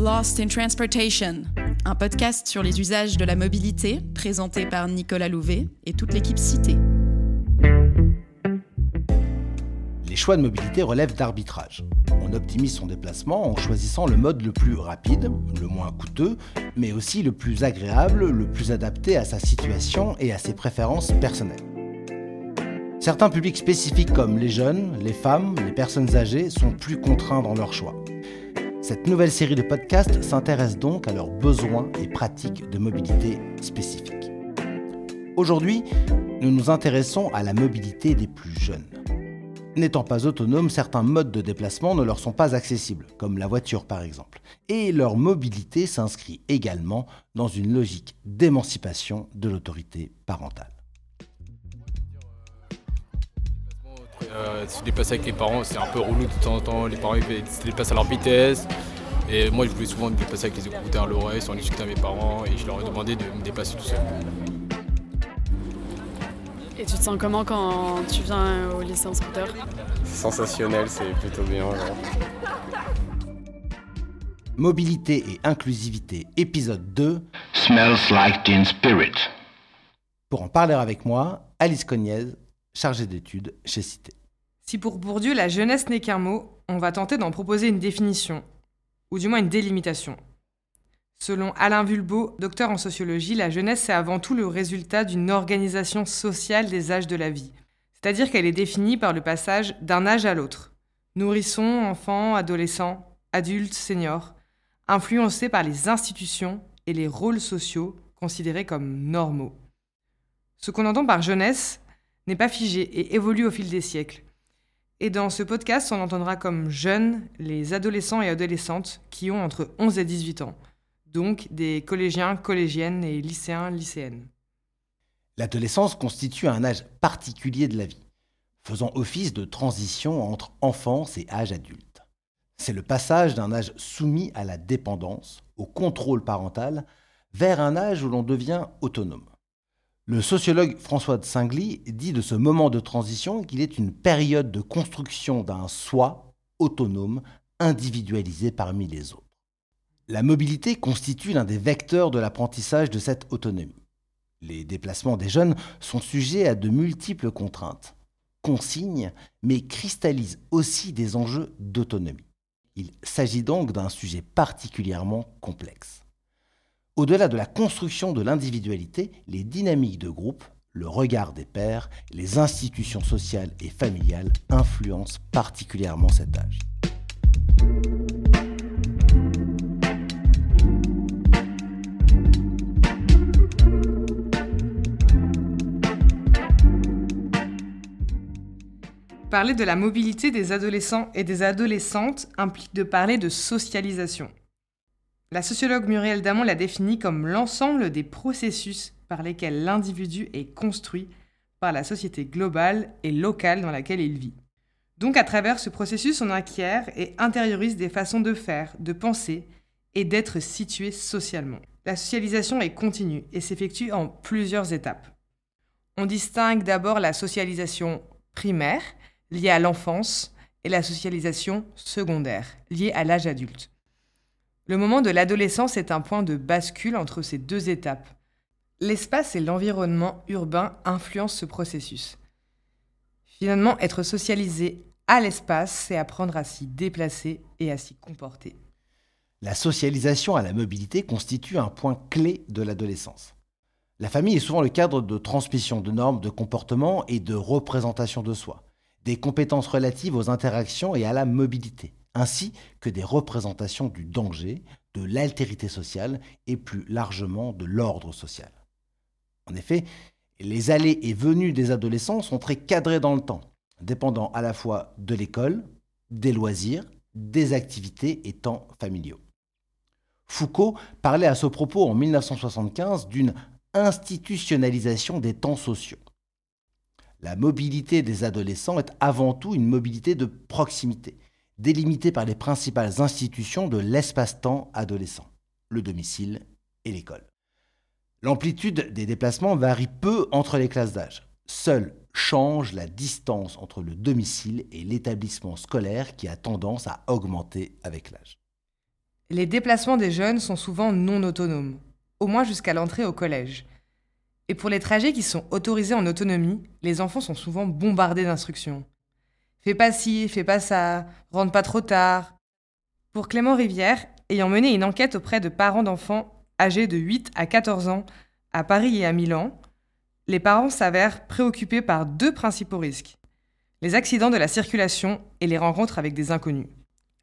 Lost in Transportation, un podcast sur les usages de la mobilité présenté par Nicolas Louvet et toute l'équipe citée. Les choix de mobilité relèvent d'arbitrage. On optimise son déplacement en choisissant le mode le plus rapide, le moins coûteux, mais aussi le plus agréable, le plus adapté à sa situation et à ses préférences personnelles. Certains publics spécifiques comme les jeunes, les femmes, les personnes âgées sont plus contraints dans leur choix. Cette nouvelle série de podcasts s'intéresse donc à leurs besoins et pratiques de mobilité spécifiques. Aujourd'hui, nous nous intéressons à la mobilité des plus jeunes. N'étant pas autonomes, certains modes de déplacement ne leur sont pas accessibles, comme la voiture par exemple. Et leur mobilité s'inscrit également dans une logique d'émancipation de l'autorité parentale. Euh, se déplacer avec les parents, c'est un peu relou de temps en temps. Les parents ils se déplacent à leur vitesse. Et moi, je voulais souvent me déplacer avec les écouteurs à l'oreille, sans discuter avec mes parents. Et je leur ai demandé de me déplacer tout seul. Et tu te sens comment quand tu viens au lycée en scooter? Sensationnel, c'est plutôt bien. Mobilité et inclusivité, épisode 2. Smells like teen spirit. Pour en parler avec moi, Alice Cognez, chargée d'études chez Cité. Si pour Bourdieu la jeunesse n'est qu'un mot, on va tenter d'en proposer une définition, ou du moins une délimitation. Selon Alain Vulbeau, docteur en sociologie, la jeunesse c'est avant tout le résultat d'une organisation sociale des âges de la vie. C'est-à-dire qu'elle est définie par le passage d'un âge à l'autre. Nourrisson, enfant, adolescent, adulte, senior, influencés par les institutions et les rôles sociaux considérés comme normaux. Ce qu'on entend par jeunesse n'est pas figé et évolue au fil des siècles. Et dans ce podcast, on entendra comme jeunes les adolescents et adolescentes qui ont entre 11 et 18 ans, donc des collégiens, collégiennes et lycéens, lycéennes. L'adolescence constitue un âge particulier de la vie, faisant office de transition entre enfance et âge adulte. C'est le passage d'un âge soumis à la dépendance, au contrôle parental, vers un âge où l'on devient autonome. Le sociologue François de Singly dit de ce moment de transition qu'il est une période de construction d'un soi autonome, individualisé parmi les autres. La mobilité constitue l'un des vecteurs de l'apprentissage de cette autonomie. Les déplacements des jeunes sont sujets à de multiples contraintes, consignes, mais cristallisent aussi des enjeux d'autonomie. Il s'agit donc d'un sujet particulièrement complexe. Au-delà de la construction de l'individualité, les dynamiques de groupe, le regard des pairs, les institutions sociales et familiales influencent particulièrement cet âge. Parler de la mobilité des adolescents et des adolescentes implique de parler de socialisation. La sociologue Muriel Damon l'a définit comme l'ensemble des processus par lesquels l'individu est construit par la société globale et locale dans laquelle il vit. Donc à travers ce processus, on acquiert et intériorise des façons de faire, de penser et d'être situé socialement. La socialisation est continue et s'effectue en plusieurs étapes. On distingue d'abord la socialisation primaire, liée à l'enfance, et la socialisation secondaire, liée à l'âge adulte. Le moment de l'adolescence est un point de bascule entre ces deux étapes. L'espace et l'environnement urbain influencent ce processus. Finalement, être socialisé à l'espace, c'est apprendre à s'y déplacer et à s'y comporter. La socialisation à la mobilité constitue un point clé de l'adolescence. La famille est souvent le cadre de transmission de normes de comportement et de représentation de soi, des compétences relatives aux interactions et à la mobilité ainsi que des représentations du danger, de l'altérité sociale et plus largement de l'ordre social. En effet, les allées et venues des adolescents sont très cadrées dans le temps, dépendant à la fois de l'école, des loisirs, des activités et temps familiaux. Foucault parlait à ce propos en 1975 d'une institutionnalisation des temps sociaux. La mobilité des adolescents est avant tout une mobilité de proximité, délimité par les principales institutions de l'espace-temps adolescent, le domicile et l'école. L'amplitude des déplacements varie peu entre les classes d'âge. Seule change la distance entre le domicile et l'établissement scolaire qui a tendance à augmenter avec l'âge. Les déplacements des jeunes sont souvent non autonomes, au moins jusqu'à l'entrée au collège. Et pour les trajets qui sont autorisés en autonomie, les enfants sont souvent bombardés d'instructions. Fais pas ci, fais pas ça, rentre pas trop tard. Pour Clément Rivière, ayant mené une enquête auprès de parents d'enfants âgés de 8 à 14 ans à Paris et à Milan, les parents s'avèrent préoccupés par deux principaux risques les accidents de la circulation et les rencontres avec des inconnus.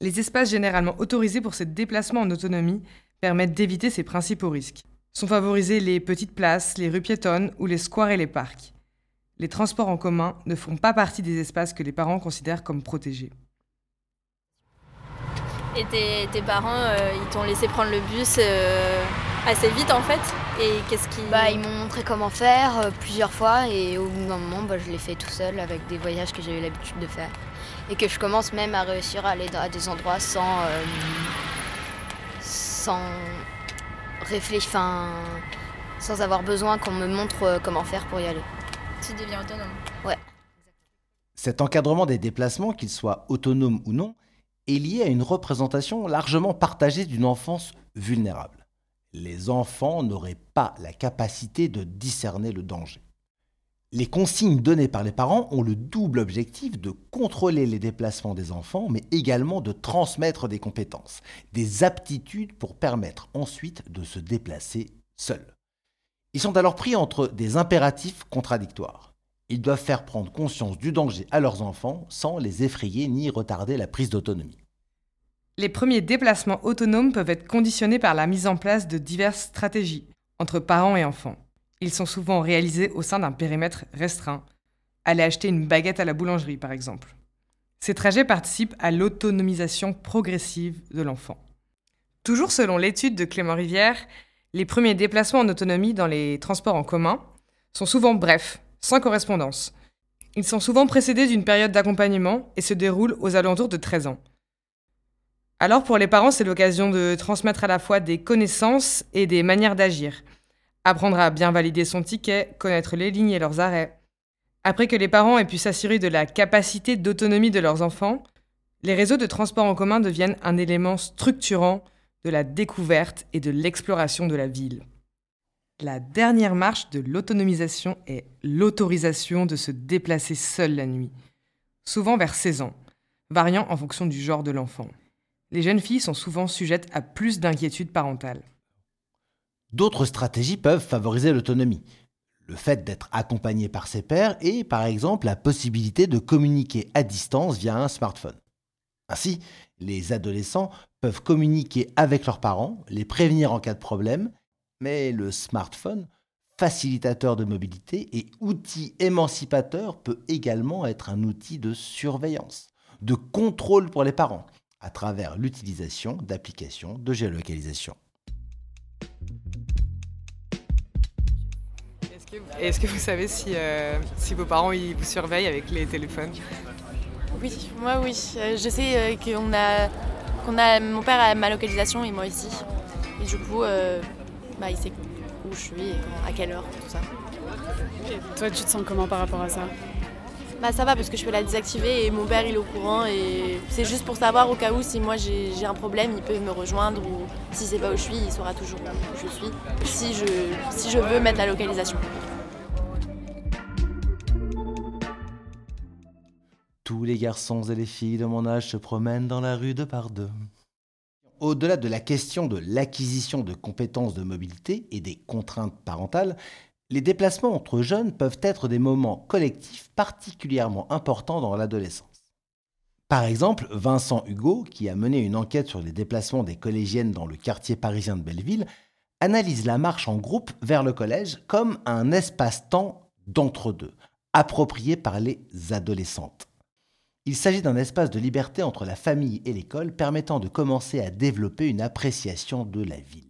Les espaces généralement autorisés pour ces déplacements en autonomie permettent d'éviter ces principaux risques. Sont favorisées les petites places, les rues piétonnes ou les squares et les parcs. Les transports en commun ne font pas partie des espaces que les parents considèrent comme protégés. Et tes, parents, euh, ils t'ont laissé prendre le bus euh, assez vite en fait? Et qu'est-ce qui... Bah, ils m'ont montré comment faire euh, plusieurs fois et au bout d'un moment, bah, je l'ai fait tout seul avec des voyages que j'ai eu l'habitude de faire. Et que je commence même à réussir à aller à des endroits sans. sans réfléchir. Enfin, sans avoir besoin qu'on me montre comment faire pour y aller. Tu deviens autonome Ouais. Cet encadrement des déplacements, qu'ils soient autonomes ou non, est lié à une représentation largement partagée d'une enfance vulnérable. Les enfants n'auraient pas la capacité de discerner le danger. Les consignes données par les parents ont le double objectif de contrôler les déplacements des enfants, mais également de transmettre des compétences, des aptitudes pour permettre ensuite de se déplacer seuls. Ils sont alors pris entre des impératifs contradictoires. Ils doivent faire prendre conscience du danger à leurs enfants sans les effrayer ni retarder la prise d'autonomie. Les premiers déplacements autonomes peuvent être conditionnés par la mise en place de diverses stratégies entre parents et enfants. Ils sont souvent réalisés au sein d'un périmètre restreint. Aller acheter une baguette à la boulangerie, par exemple. Ces trajets participent à l'autonomisation progressive de l'enfant. Toujours selon l'étude de Clément Rivière, les premiers déplacements en autonomie dans les transports en commun sont souvent brefs, sans correspondance. Ils sont souvent précédés d'une période d'accompagnement et se déroulent aux alentours de 13 ans. Alors pour les parents, c'est l'occasion de transmettre à la fois des connaissances et des manières d'agir. Apprendre à bien valider son ticket, connaître les lignes et leurs arrêts. Après que les parents aient pu s'assurer de la capacité d'autonomie de leurs enfants, les réseaux de transport en commun deviennent un élément structurant de la découverte et de l'exploration de la ville. La dernière marche de l'autonomisation est l'autorisation de se déplacer seul la nuit, souvent vers 16 ans, variant en fonction du genre de l'enfant les jeunes filles sont souvent sujettes à plus d'inquiétudes parentales. D'autres stratégies peuvent favoriser l'autonomie. Le fait d'être accompagné par ses pairs et, par exemple, la possibilité de communiquer à distance via un smartphone. Ainsi, les adolescents peuvent communiquer avec leurs parents, les prévenir en cas de problème, mais le smartphone, facilitateur de mobilité et outil émancipateur, peut également être un outil de surveillance, de contrôle pour les parents à travers l'utilisation d'applications de géolocalisation. Est-ce que, vous savez si, euh, vos parents vous surveillent avec les téléphones? Oui, moi oui. Euh, je sais euh, qu'on a, qu'on a mon père a ma localisation et moi aussi. Et du coup, bah, il sait où je suis et à quelle heure, tout ça. Et toi, tu te sens comment par rapport à ça? Bah ça va parce que je peux la désactiver et mon père il est au courant et c'est juste pour savoir au cas où si moi j'ai un problème il peut me rejoindre ou si c'est pas où je suis il saura toujours où je suis si je, si je veux mettre la localisation. Tous les garçons et les filles de mon âge se promènent dans la rue de par deux. Au-delà de la question de l'acquisition de compétences de mobilité et des contraintes parentales, les déplacements entre jeunes peuvent être des moments collectifs particulièrement importants dans l'adolescence. Par exemple, Vincent Hugo, qui a mené une enquête sur les déplacements des collégiennes dans le quartier parisien de Belleville, analyse la marche en groupe vers le collège comme un espace-temps d'entre-deux, approprié par les adolescentes. Il s'agit d'un espace de liberté entre la famille et l'école permettant de commencer à développer une appréciation de la ville.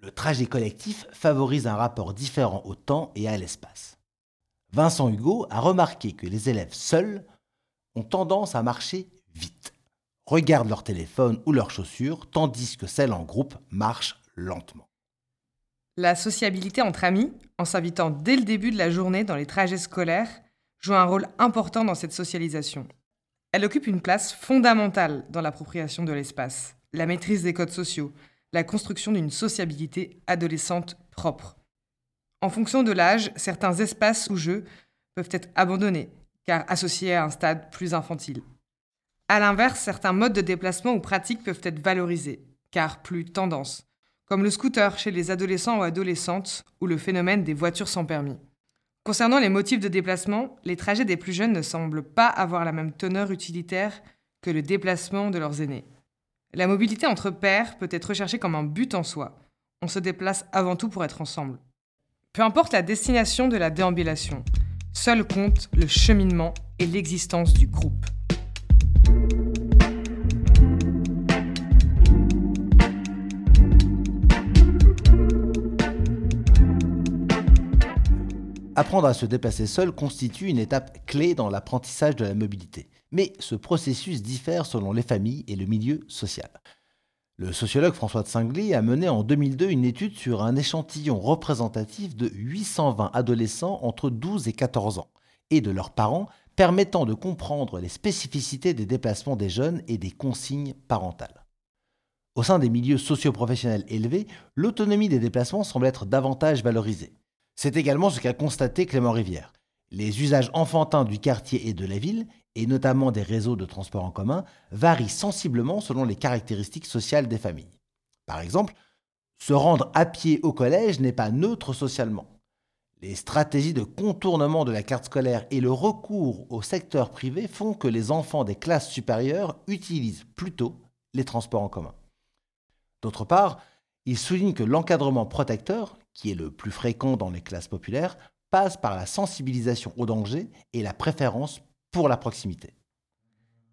Le trajet collectif favorise un rapport différent au temps et à l'espace. Vincent Hugo a remarqué que les élèves seuls ont tendance à marcher vite, regardent leur téléphone ou leurs chaussures, tandis que celles en groupe marchent lentement. La sociabilité entre amis, en s'invitant dès le début de la journée dans les trajets scolaires, joue un rôle important dans cette socialisation. Elle occupe une place fondamentale dans l'appropriation de l'espace. la maîtrise des codes sociaux, la construction d'une sociabilité adolescente propre. En fonction de l'âge, certains espaces ou jeux peuvent être abandonnés, car associés à un stade plus infantile. A l'inverse, certains modes de déplacement ou pratiques peuvent être valorisés, car plus tendance, comme le scooter chez les adolescents ou adolescentes ou le phénomène des voitures sans permis. Concernant les motifs de déplacement, les trajets des plus jeunes ne semblent pas avoir la même teneur utilitaire que le déplacement de leurs aînés. La mobilité entre pairs peut être recherchée comme un but en soi. On se déplace avant tout pour être ensemble. Peu importe la destination de la déambulation, seul compte le cheminement et l'existence du groupe. Apprendre à se déplacer seul constitue une étape clé dans l'apprentissage de la mobilité. Mais ce processus diffère selon les familles et le milieu social. Le sociologue François de Singly a mené en 2002 une étude sur un échantillon représentatif de 820 adolescents entre 12 et 14 ans et de leurs parents, permettant de comprendre les spécificités des déplacements des jeunes et des consignes parentales. Au sein des milieux socioprofessionnels élevés, l'autonomie des déplacements semble être davantage valorisée. C'est également ce qu'a constaté Clément Rivière. Les usages enfantins du quartier et de la ville, et notamment des réseaux de transport en commun, varient sensiblement selon les caractéristiques sociales des familles. Par exemple, se rendre à pied au collège n'est pas neutre socialement. Les stratégies de contournement de la carte scolaire et le recours au secteur privé font que les enfants des classes supérieures utilisent plutôt les transports en commun. D'autre part, il souligne que l'encadrement protecteur, qui est le plus fréquent dans les classes populaires, passe par la sensibilisation au danger et la préférence pour la proximité.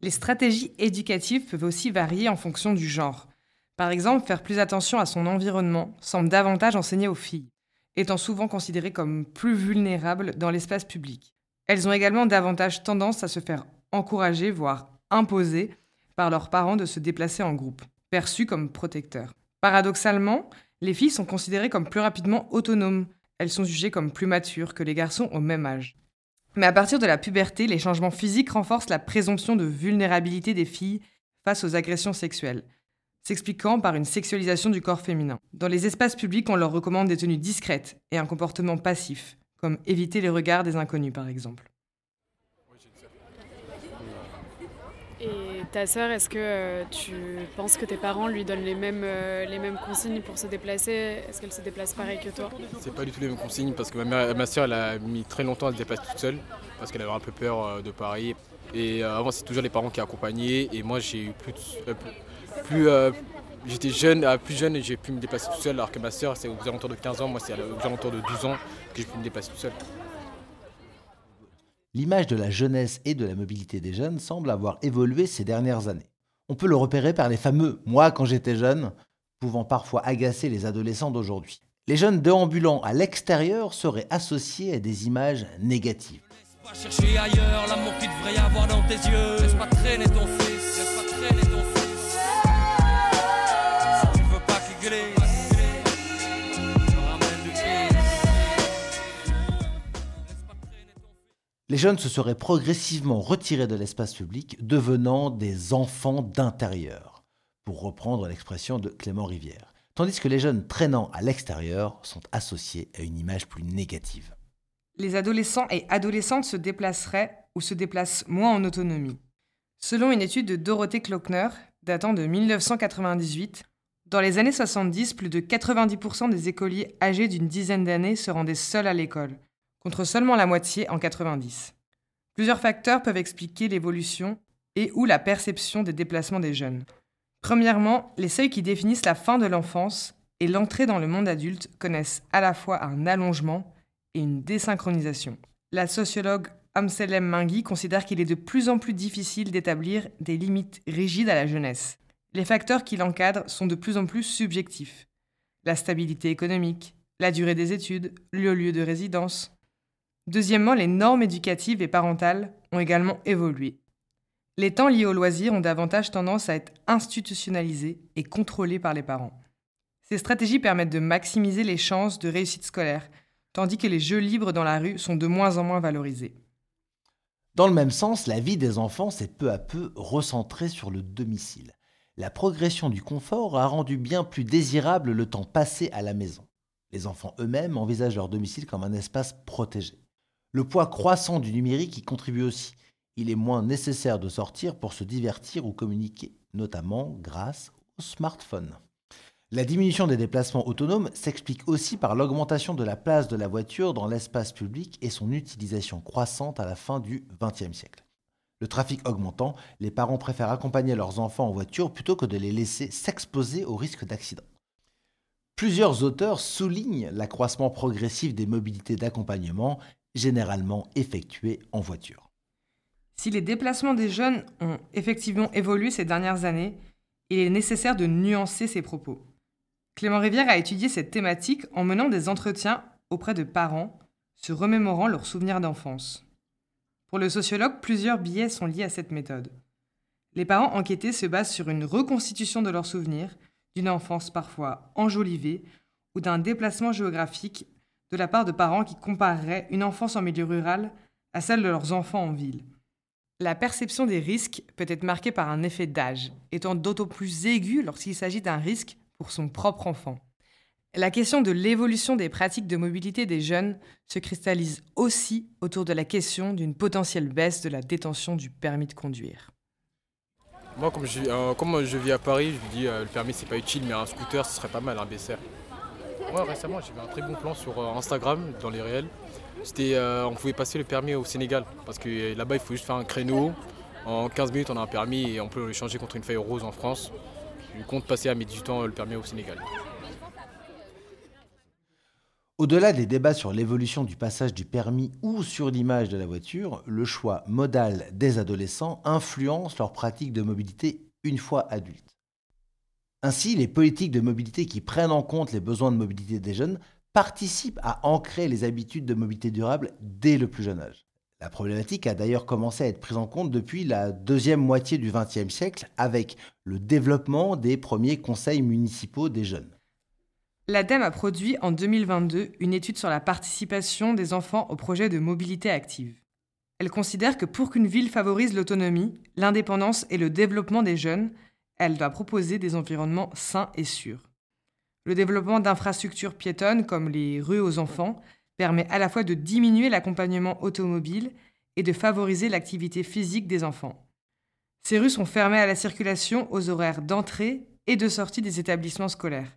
Les stratégies éducatives peuvent aussi varier en fonction du genre. Par exemple, faire plus attention à son environnement semble davantage enseigner aux filles, étant souvent considérées comme plus vulnérables dans l'espace public. Elles ont également davantage tendance à se faire encourager, voire imposer, par leurs parents de se déplacer en groupe, perçus comme protecteurs. Paradoxalement, les filles sont considérées comme plus rapidement autonomes. Elles sont jugées comme plus matures que les garçons au même âge. Mais à partir de la puberté, les changements physiques renforcent la présomption de vulnérabilité des filles face aux agressions sexuelles, s'expliquant par une sexualisation du corps féminin. Dans les espaces publics, on leur recommande des tenues discrètes et un comportement passif, comme éviter les regards des inconnus par exemple. Et ta sœur, est-ce que euh, tu penses que tes parents lui donnent les mêmes, euh, les mêmes consignes pour se déplacer? Est-ce qu'elle se déplace pareil que toi? C'est pas du tout les mêmes consignes parce que ma, mère, soeur elle a mis très longtemps à se déplacer toute seule parce qu'elle avait un peu peur euh, de Paris. Et avant c'est toujours les parents qui accompagnaient et moi j'ai eu plus, plus, j'étais jeune, plus jeune et j'ai pu me déplacer tout seul alors que ma soeur c'est aux alentours de 15 ans, moi c'est aux alentours de 12 ans que j'ai pu me déplacer tout seul. L'image de la jeunesse et de la mobilité des jeunes semble avoir évolué ces dernières années. On peut le repérer par les fameux moi quand j'étais jeune, pouvant parfois agacer les adolescents d'aujourd'hui. Les jeunes déambulants à l'extérieur seraient associés à des images négatives. Les jeunes se seraient progressivement retirés de l'espace public, devenant des enfants d'intérieur, pour reprendre l'expression de Clément Rivière, tandis que les jeunes traînant à l'extérieur sont associés à une image plus négative. Les adolescents et adolescentes se déplaceraient ou se déplacent moins en autonomie. Selon une étude de Dorothée Klockner, datant de 1998, dans les années 70, plus de 90% des écoliers âgés d'une dizaine d'années se rendaient seuls à l'école, contre seulement la moitié en 90. Plusieurs facteurs peuvent expliquer l'évolution et ou la perception des déplacements des jeunes. Premièrement, les seuils qui définissent la fin de l'enfance et l'entrée dans le monde adulte connaissent à la fois un allongement et une désynchronisation. La sociologue Amselem Mingui considère qu'il est de plus en plus difficile d'établir des limites rigides à la jeunesse. Les facteurs qui l'encadrent sont de plus en plus subjectifs. La stabilité économique, la durée des études, le lieu de résidence, Deuxièmement, les normes éducatives et parentales ont également évolué. Les temps liés au loisir ont davantage tendance à être institutionnalisés et contrôlés par les parents. Ces stratégies permettent de maximiser les chances de réussite scolaire, tandis que les jeux libres dans la rue sont de moins en moins valorisés. Dans le même sens, la vie des enfants s'est peu à peu recentrée sur le domicile. la progression du confort a rendu bien plus désirable le temps passé à la maison. Les enfants eux-mêmes envisagent leur domicile comme un espace protégé. Le poids croissant du numérique y contribue aussi. Il est moins nécessaire de sortir pour se divertir ou communiquer, notamment grâce au smartphone. La diminution des déplacements autonomes s'explique aussi par l'augmentation de la place de la voiture dans l'espace public et son utilisation croissante à la fin du XXe siècle. Le trafic augmentant, les parents préfèrent accompagner leurs enfants en voiture plutôt que de les laisser s'exposer au risque d'accident. Plusieurs auteurs soulignent l'accroissement progressif des mobilités d'accompagnement, généralement effectuées en voiture. Si les déplacements des jeunes ont effectivement évolué ces dernières années, il est nécessaire de nuancer ces propos. Clément Rivière a étudié cette thématique en menant des entretiens auprès de parents, se remémorant leurs souvenirs d'enfance. Pour le sociologue, plusieurs biais sont liés à cette méthode. Les parents enquêtés se basent sur une reconstitution de leurs souvenirs, d'une enfance parfois enjolivée ou d'un déplacement géographique de la part de parents qui compareraient une enfance en milieu rural à celle de leurs enfants en ville. La perception des risques peut être marquée par un effet d'âge, étant d'autant plus aigu lorsqu'il s'agit d'un risque pour son propre enfant. La question de l'évolution des pratiques de mobilité des jeunes se cristallise aussi autour de la question d'une potentielle baisse de la détention du permis de conduire. Moi, comme je, euh, vis à Paris, je me dis euh, le permis c'est pas utile, mais un scooter ce serait pas mal, un BCR. Récemment j'ai vu un très bon plan sur euh, Instagram dans les réels. C'était, on pouvait passer le permis au Sénégal parce que là-bas il faut juste faire un créneau. En 15 minutes on a un permis et on peut le changer contre une feuille rose en France. Je compte passer à mes 18 ans le permis au Sénégal. Au-delà des débats sur l'évolution du passage du permis ou sur l'image de la voiture, le choix modal des adolescents influence leur pratique de mobilité une fois adultes. Ainsi, les politiques de mobilité qui prennent en compte les besoins de mobilité des jeunes participent à ancrer les habitudes de mobilité durable dès le plus jeune âge. La problématique a d'ailleurs commencé à être prise en compte depuis la deuxième moitié du XXe siècle avec le développement des premiers conseils municipaux des jeunes. L'ADEME a produit en 2022 une étude sur la participation des enfants au projet de mobilité active. Elle considère que pour qu'une ville favorise l'autonomie, l'indépendance et le développement des jeunes, elle doit proposer des environnements sains et sûrs. Le développement d'infrastructures piétonnes comme les rues aux enfants permet à la fois de diminuer l'accompagnement automobile et de favoriser l'activité physique des enfants. Ces rues sont fermées à la circulation aux horaires d'entrée et de sortie des établissements scolaires.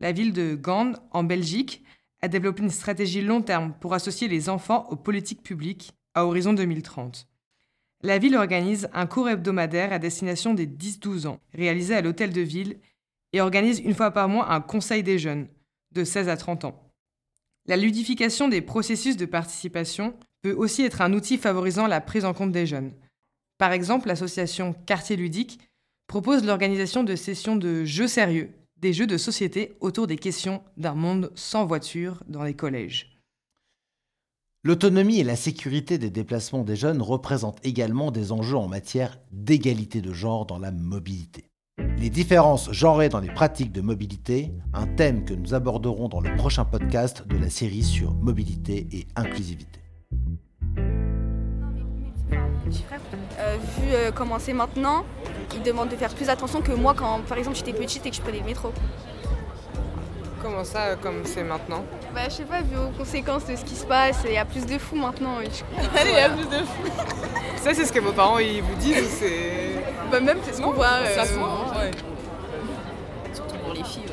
La ville de Gand, en Belgique, a développé une stratégie long terme pour associer les enfants aux politiques publiques à horizon 2030. La ville organise un cours hebdomadaire à destination des 10-12 ans, réalisé à l'hôtel de ville, et organise une fois par mois un conseil des jeunes, de 16 à 30 ans. La ludification des processus de participation peut aussi être un outil favorisant la prise en compte des jeunes. Par exemple, l'association Quartier Ludique propose l'organisation de sessions de jeux sérieux, des jeux de société autour des questions d'un monde sans voiture dans les collèges. L'autonomie et la sécurité des déplacements des jeunes représentent également des enjeux en matière d'égalité de genre dans la mobilité. Les différences genrées dans les pratiques de mobilité, un thème que nous aborderons dans le prochain podcast de la série sur mobilité et inclusivité. Euh, vu euh, comment c'est maintenant, il demande de faire plus attention que moi quand par exemple j'étais petite et que je prenais le métro. Comment ça, comme c'est maintenant? Bah je sais pas, vu aux conséquences de ce qui se passe, il y a plus de fous maintenant. il y a plus de fous Ça c'est ce que vos parents ils vous disent ou c'est... Bah même c'est ce qu'on voit. Ça se euh, Surtout pour les filles,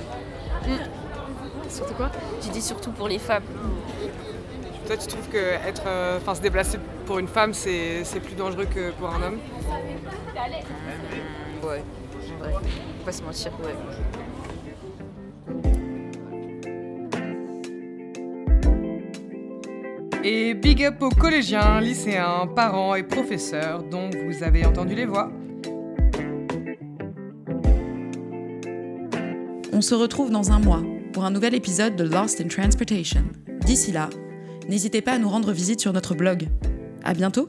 ouais. Mm. Surtout quoi? Tu dis surtout pour les femmes. Toi, tu trouves que être, euh, se déplacer pour une femme, c'est, plus dangereux que pour un homme? Ouais, ouais. Faut pas se mentir, ouais. Et big up aux collégiens, lycéens, parents et professeurs dont vous avez entendu les voix. On se retrouve dans un mois pour un nouvel épisode de Lost in Transportation. D'ici là, n'hésitez pas à nous rendre visite sur notre blog. À bientôt!